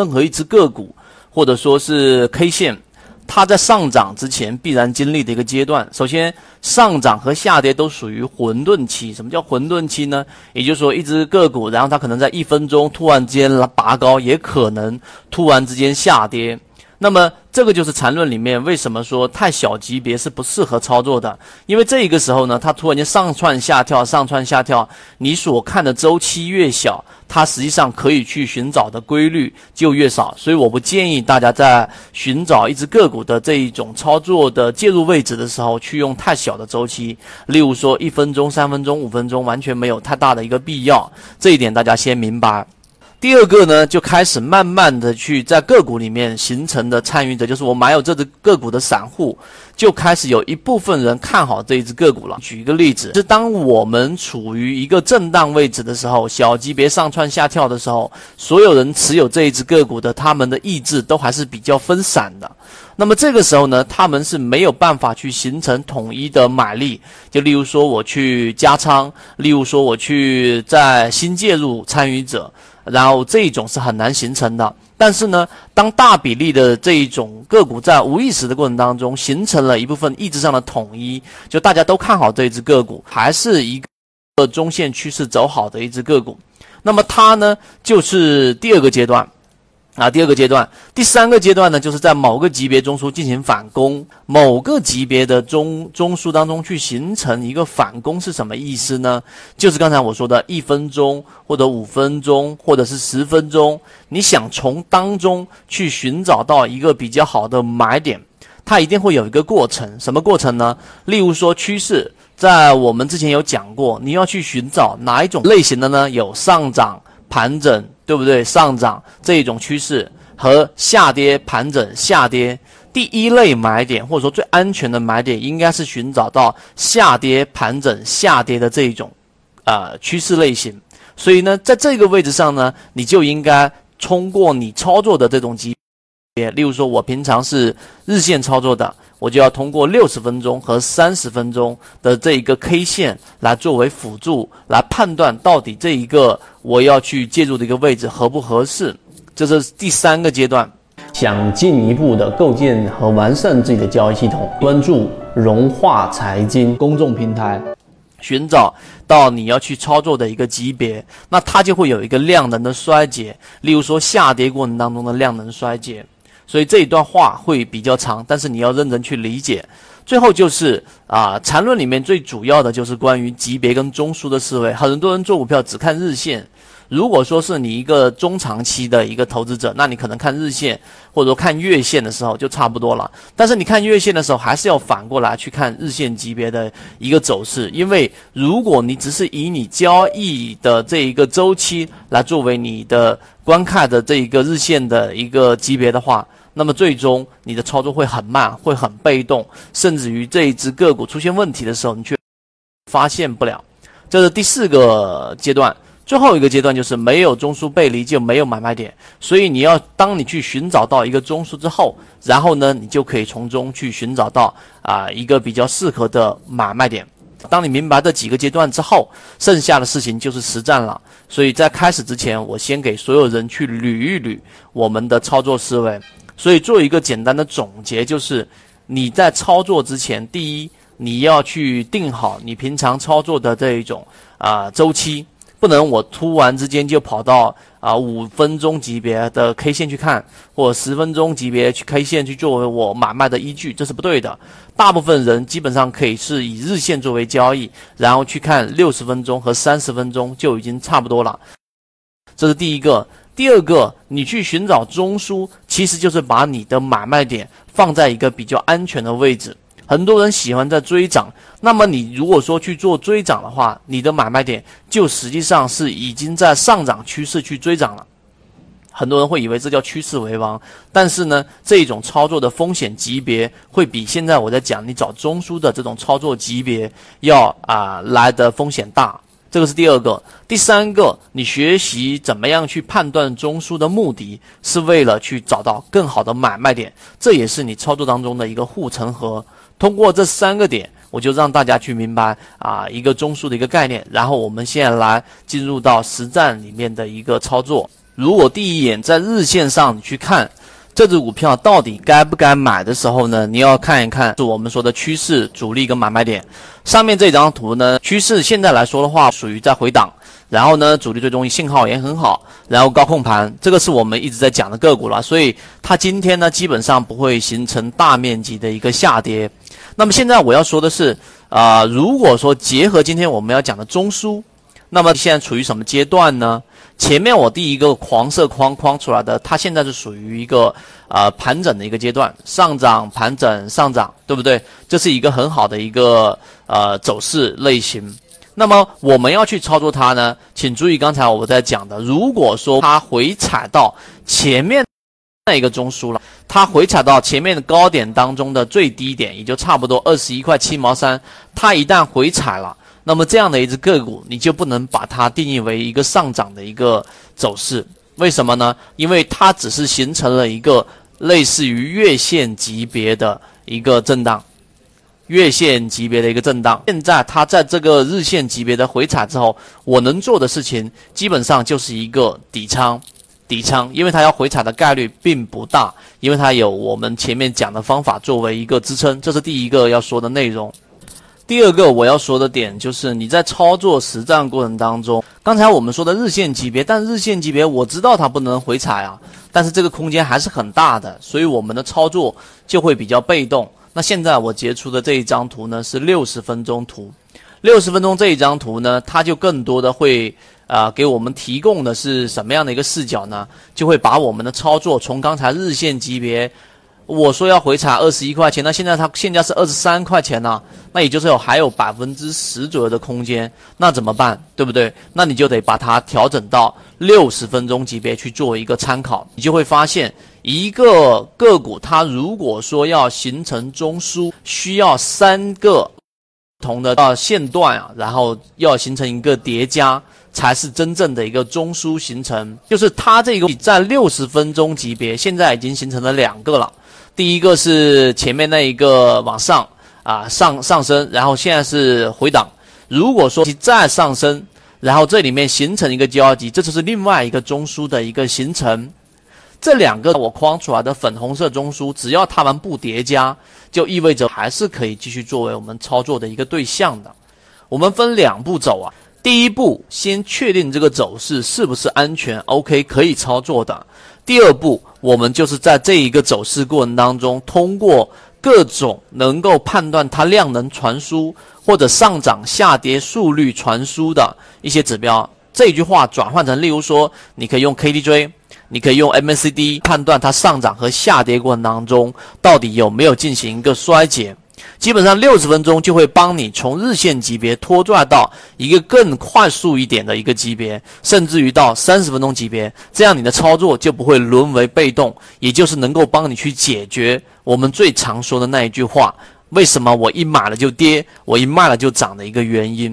任何一只个股或者说是 K 线，它在上涨之前必然经历的一个阶段。首先，上涨和下跌都属于混沌期。什么叫混沌期呢？也就是说，一只个股，然后它可能在一分钟突然间拔高，也可能突然之间下跌。那么，这个就是缠论里面为什么说太小级别是不适合操作的，因为这一个时候呢，它突然间上窜下跳，上窜下跳，你所看的周期越小，它实际上可以去寻找的规律就越少。所以，我不建议大家在寻找一只个股的这一种操作的介入位置的时候，去用太小的周期，例如说一分钟、三分钟、五分钟，完全没有太大的一个必要。这一点大家先明白。第二个呢，就开始慢慢的去在个股里面形成的参与者，就是我买有这只个股的散户，就开始有一部分人看好这一只个股了。举一个例子，是当我们处于一个震荡位置的时候，小级别上窜下跳的时候，所有人持有这一只个股的，他们的意志都还是比较分散的。那么这个时候呢，他们是没有办法去形成统一的买力。就例如说我去加仓，例如说我去在新介入参与者。然后这一种是很难形成的，但是呢，当大比例的这一种个股在无意识的过程当中形成了一部分意志上的统一，就大家都看好这一只个股，还是一个中线趋势走好的一只个股，那么它呢就是第二个阶段。啊，第二个阶段，第三个阶段呢，就是在某个级别中枢进行反攻，某个级别的中中枢当中去形成一个反攻是什么意思呢？就是刚才我说的一分钟或者五分钟或者是十分钟，你想从当中去寻找到一个比较好的买点，它一定会有一个过程，什么过程呢？例如说趋势，在我们之前有讲过，你要去寻找哪一种类型的呢？有上涨。盘整对不对？上涨这一种趋势和下跌盘整下跌，第一类买点或者说最安全的买点，应该是寻找到下跌盘整下跌的这一种，呃趋势类型。所以呢，在这个位置上呢，你就应该通过你操作的这种级别，例如说我平常是日线操作的。我就要通过六十分钟和三十分钟的这一个 K 线来作为辅助，来判断到底这一个我要去介入的一个位置合不合适。这是第三个阶段。想进一步的构建和完善自己的交易系统，关注融化财经公众平台，寻找到你要去操作的一个级别，那它就会有一个量能的衰竭，例如说下跌过程当中的量能衰竭。所以这一段话会比较长，但是你要认真去理解。最后就是啊，缠论里面最主要的就是关于级别跟中枢的思维。很多人做股票只看日线，如果说是你一个中长期的一个投资者，那你可能看日线或者说看月线的时候就差不多了。但是你看月线的时候，还是要反过来去看日线级别的一个走势，因为如果你只是以你交易的这一个周期来作为你的观看的这一个日线的一个级别的话，那么最终你的操作会很慢，会很被动，甚至于这一只个股出现问题的时候，你却发现不了。这是第四个阶段，最后一个阶段就是没有中枢背离就没有买卖点，所以你要当你去寻找到一个中枢之后，然后呢，你就可以从中去寻找到啊一个比较适合的买卖点。当你明白这几个阶段之后，剩下的事情就是实战了。所以在开始之前，我先给所有人去捋一捋我们的操作思维。所以做一个简单的总结，就是你在操作之前，第一，你要去定好你平常操作的这一种啊周期，不能我突然之间就跑到啊五分钟级别的 K 线去看，或十分钟级别去 K 线去作为我买卖的依据，这是不对的。大部分人基本上可以是以日线作为交易，然后去看六十分钟和三十分钟就已经差不多了。这是第一个。第二个，你去寻找中枢，其实就是把你的买卖点放在一个比较安全的位置。很多人喜欢在追涨，那么你如果说去做追涨的话，你的买卖点就实际上是已经在上涨趋势去追涨了。很多人会以为这叫趋势为王，但是呢，这种操作的风险级别会比现在我在讲你找中枢的这种操作级别要啊来的风险大。这个是第二个，第三个，你学习怎么样去判断中枢的目的，是为了去找到更好的买卖点，这也是你操作当中的一个护城河。通过这三个点，我就让大家去明白啊一个中枢的一个概念。然后我们现在来进入到实战里面的一个操作。如果第一眼在日线上你去看这只股票到底该不该买的时候呢，你要看一看是我们说的趋势、主力跟买卖点。上面这张图呢，趋势现在来说的话，属于在回档，然后呢，主力最终信号也很好，然后高控盘，这个是我们一直在讲的个股了，所以它今天呢，基本上不会形成大面积的一个下跌。那么现在我要说的是，啊，如果说结合今天我们要讲的中枢，那么现在处于什么阶段呢？前面我第一个黄色框框出来的，它现在是属于一个呃盘整的一个阶段，上涨盘整上涨，对不对？这是一个很好的一个呃走势类型。那么我们要去操作它呢，请注意刚才我在讲的，如果说它回踩到前面那一个中枢了，它回踩到前面的高点当中的最低点，也就差不多二十一块七毛三，它一旦回踩了。那么这样的一只个股，你就不能把它定义为一个上涨的一个走势，为什么呢？因为它只是形成了一个类似于月线级别的一个震荡，月线级别的一个震荡。现在它在这个日线级别的回踩之后，我能做的事情基本上就是一个底仓，底仓，因为它要回踩的概率并不大，因为它有我们前面讲的方法作为一个支撑，这是第一个要说的内容。第二个我要说的点就是你在操作实战过程当中，刚才我们说的日线级别，但日线级别我知道它不能回踩啊，但是这个空间还是很大的，所以我们的操作就会比较被动。那现在我截出的这一张图呢是六十分钟图，六十分钟这一张图呢，它就更多的会啊给我们提供的是什么样的一个视角呢？就会把我们的操作从刚才日线级别。我说要回踩二十一块钱，那现在它现价是二十三块钱呢，那也就是有还有百分之十左右的空间，那怎么办？对不对？那你就得把它调整到六十分钟级别去做一个参考，你就会发现一个个股它如果说要形成中枢，需要三个不同的呃线段啊，然后要形成一个叠加，才是真正的一个中枢形成。就是它这个在六十分钟级别，现在已经形成了两个了。第一个是前面那一个往上啊上上升，然后现在是回档。如果说再上升，然后这里面形成一个交集，这就是另外一个中枢的一个形成。这两个我框出来的粉红色中枢，只要它们不叠加，就意味着还是可以继续作为我们操作的一个对象的。我们分两步走啊，第一步先确定这个走势是不是安全，OK 可以操作的。第二步，我们就是在这一个走势过程当中，通过各种能够判断它量能传输或者上涨下跌速率传输的一些指标。这句话转换成，例如说，你可以用 KDJ，你可以用 MACD 判断它上涨和下跌过程当中到底有没有进行一个衰减。基本上六十分钟就会帮你从日线级别拖拽到一个更快速一点的一个级别，甚至于到三十分钟级别，这样你的操作就不会沦为被动，也就是能够帮你去解决我们最常说的那一句话：为什么我一买了就跌，我一卖了就涨的一个原因。